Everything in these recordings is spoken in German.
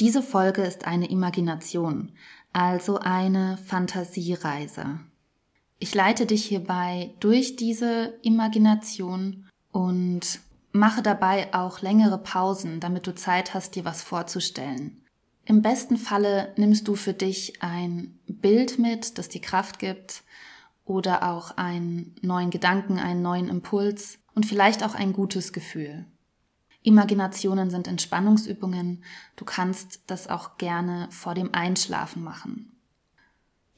Diese Folge ist eine Imagination, also eine Fantasiereise. Ich leite dich hierbei durch diese Imagination und mache dabei auch längere Pausen, damit du Zeit hast, dir was vorzustellen. Im besten Falle nimmst du für dich ein Bild mit, das dir Kraft gibt oder auch einen neuen Gedanken, einen neuen Impuls und vielleicht auch ein gutes Gefühl. Imaginationen sind Entspannungsübungen. Du kannst das auch gerne vor dem Einschlafen machen.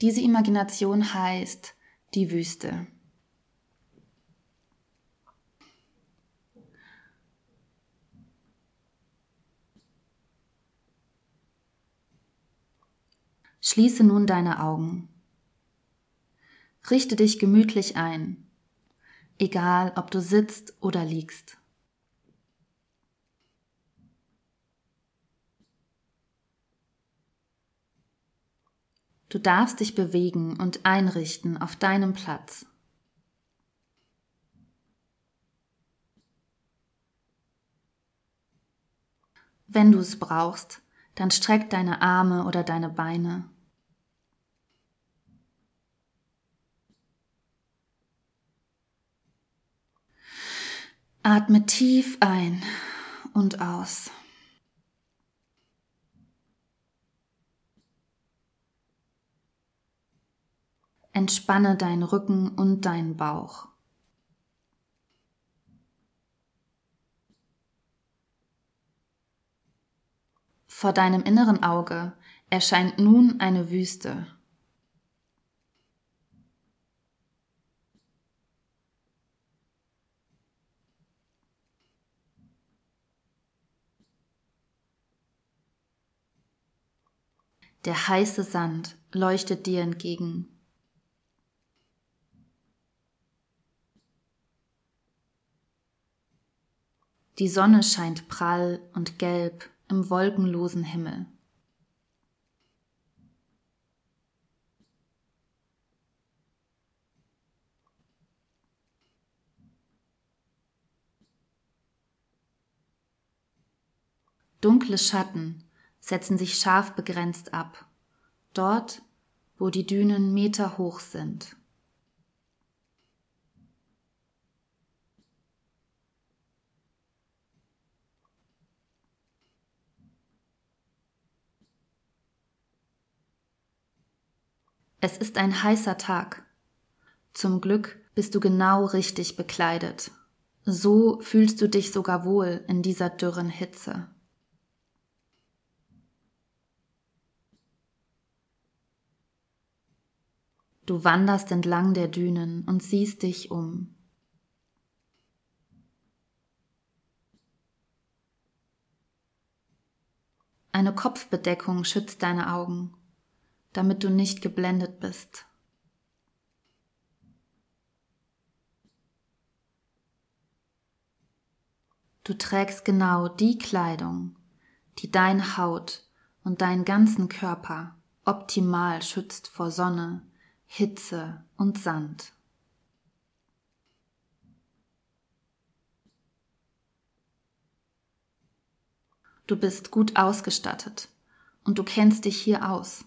Diese Imagination heißt die Wüste. Schließe nun deine Augen. Richte dich gemütlich ein, egal ob du sitzt oder liegst. Du darfst dich bewegen und einrichten auf deinem Platz. Wenn du es brauchst, dann streck deine Arme oder deine Beine. Atme tief ein und aus. Entspanne deinen Rücken und deinen Bauch. Vor deinem inneren Auge erscheint nun eine Wüste. Der heiße Sand leuchtet dir entgegen. Die Sonne scheint prall und gelb im wolkenlosen Himmel. Dunkle Schatten setzen sich scharf begrenzt ab, dort, wo die Dünen meterhoch sind. Es ist ein heißer Tag. Zum Glück bist du genau richtig bekleidet. So fühlst du dich sogar wohl in dieser dürren Hitze. Du wanderst entlang der Dünen und siehst dich um. Eine Kopfbedeckung schützt deine Augen damit du nicht geblendet bist. Du trägst genau die Kleidung, die deine Haut und deinen ganzen Körper optimal schützt vor Sonne, Hitze und Sand. Du bist gut ausgestattet und du kennst dich hier aus.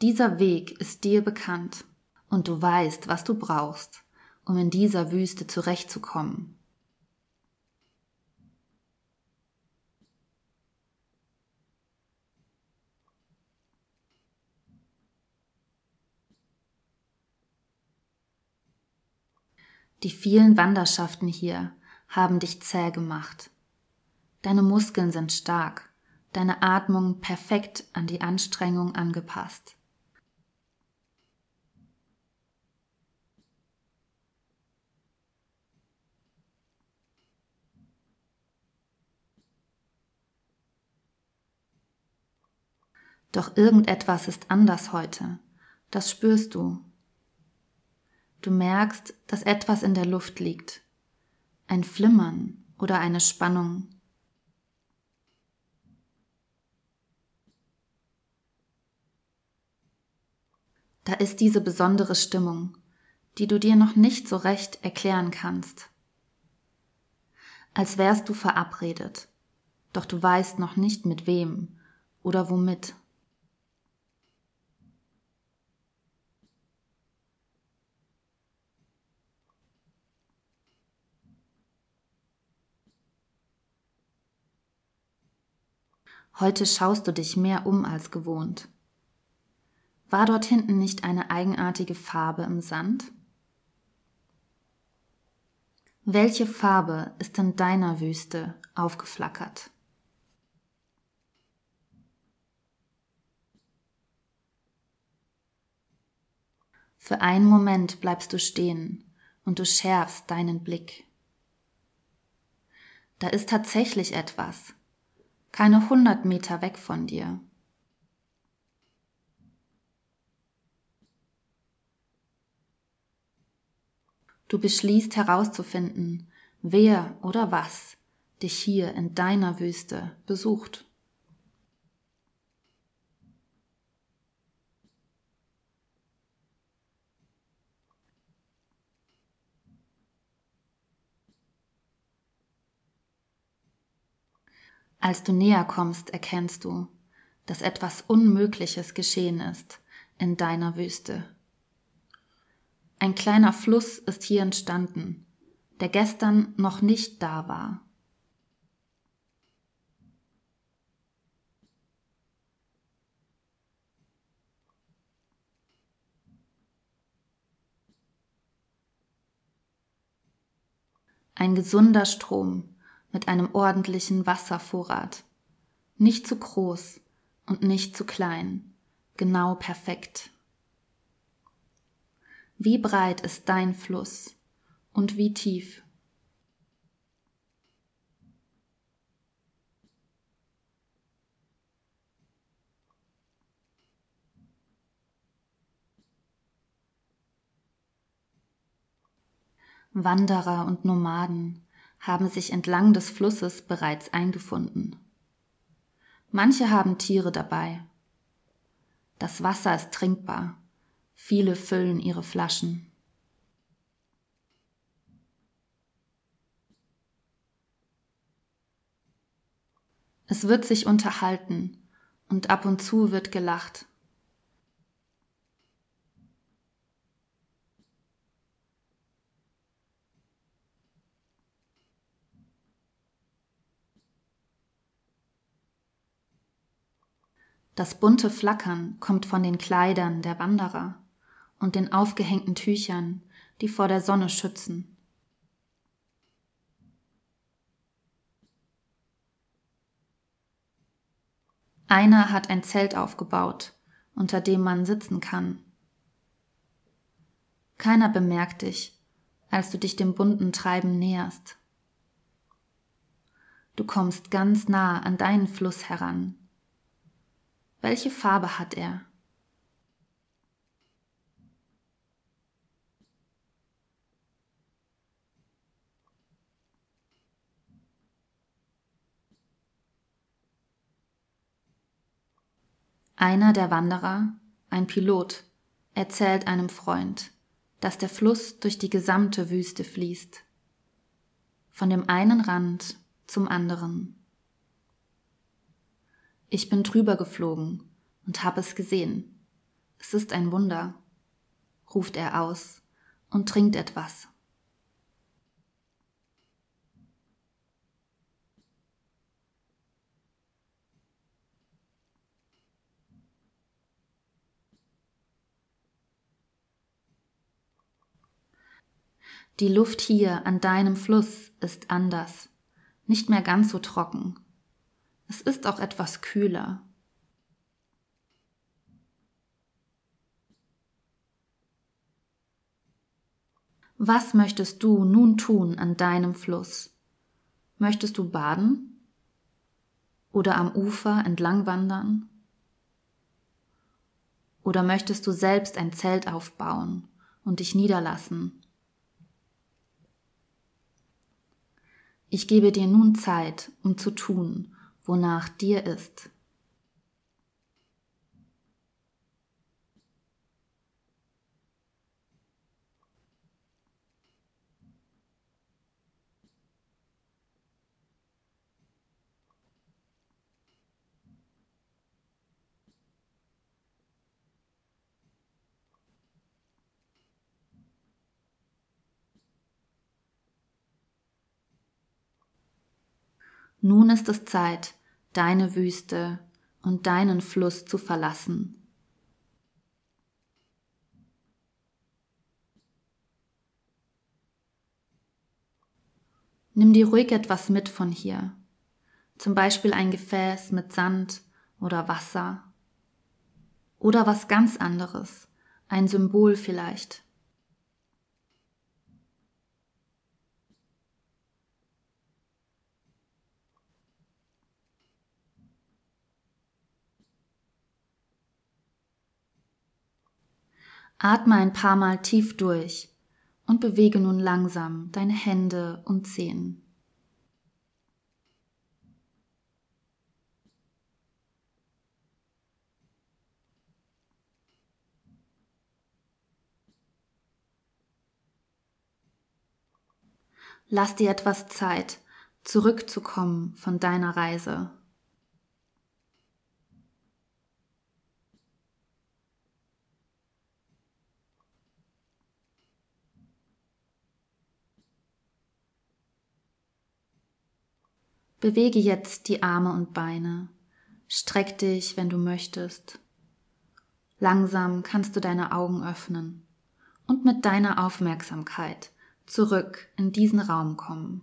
Dieser Weg ist dir bekannt und du weißt, was du brauchst, um in dieser Wüste zurechtzukommen. Die vielen Wanderschaften hier haben dich zäh gemacht. Deine Muskeln sind stark, deine Atmung perfekt an die Anstrengung angepasst. Doch irgendetwas ist anders heute. Das spürst du. Du merkst, dass etwas in der Luft liegt. Ein Flimmern oder eine Spannung. Da ist diese besondere Stimmung, die du dir noch nicht so recht erklären kannst. Als wärst du verabredet, doch du weißt noch nicht mit wem oder womit. Heute schaust du dich mehr um als gewohnt. War dort hinten nicht eine eigenartige Farbe im Sand? Welche Farbe ist in deiner Wüste aufgeflackert? Für einen Moment bleibst du stehen und du schärfst deinen Blick. Da ist tatsächlich etwas, keine hundert Meter weg von dir. Du beschließt herauszufinden, wer oder was dich hier in deiner Wüste besucht. Als du näher kommst, erkennst du, dass etwas Unmögliches geschehen ist in deiner Wüste. Ein kleiner Fluss ist hier entstanden, der gestern noch nicht da war. Ein gesunder Strom, mit einem ordentlichen Wasservorrat. Nicht zu groß und nicht zu klein, genau perfekt. Wie breit ist dein Fluss und wie tief? Wanderer und Nomaden, haben sich entlang des Flusses bereits eingefunden. Manche haben Tiere dabei. Das Wasser ist trinkbar. Viele füllen ihre Flaschen. Es wird sich unterhalten und ab und zu wird gelacht. Das bunte Flackern kommt von den Kleidern der Wanderer und den aufgehängten Tüchern, die vor der Sonne schützen. Einer hat ein Zelt aufgebaut, unter dem man sitzen kann. Keiner bemerkt dich, als du dich dem bunten Treiben näherst. Du kommst ganz nah an deinen Fluss heran welche Farbe hat er? Einer der Wanderer, ein Pilot, erzählt einem Freund, dass der Fluss durch die gesamte Wüste fließt, von dem einen Rand zum anderen. Ich bin drüber geflogen und hab es gesehen. Es ist ein Wunder, ruft er aus und trinkt etwas. Die Luft hier an deinem Fluss ist anders, nicht mehr ganz so trocken, es ist auch etwas kühler. Was möchtest du nun tun an deinem Fluss? Möchtest du baden? Oder am Ufer entlang wandern? Oder möchtest du selbst ein Zelt aufbauen und dich niederlassen? Ich gebe dir nun Zeit, um zu tun, wonach dir ist. Nun ist es Zeit, deine Wüste und deinen Fluss zu verlassen. Nimm dir ruhig etwas mit von hier, zum Beispiel ein Gefäß mit Sand oder Wasser oder was ganz anderes, ein Symbol vielleicht. Atme ein paar Mal tief durch und bewege nun langsam deine Hände und Zehen. Lass dir etwas Zeit, zurückzukommen von deiner Reise. Bewege jetzt die Arme und Beine. Streck dich, wenn du möchtest. Langsam kannst du deine Augen öffnen und mit deiner Aufmerksamkeit zurück in diesen Raum kommen.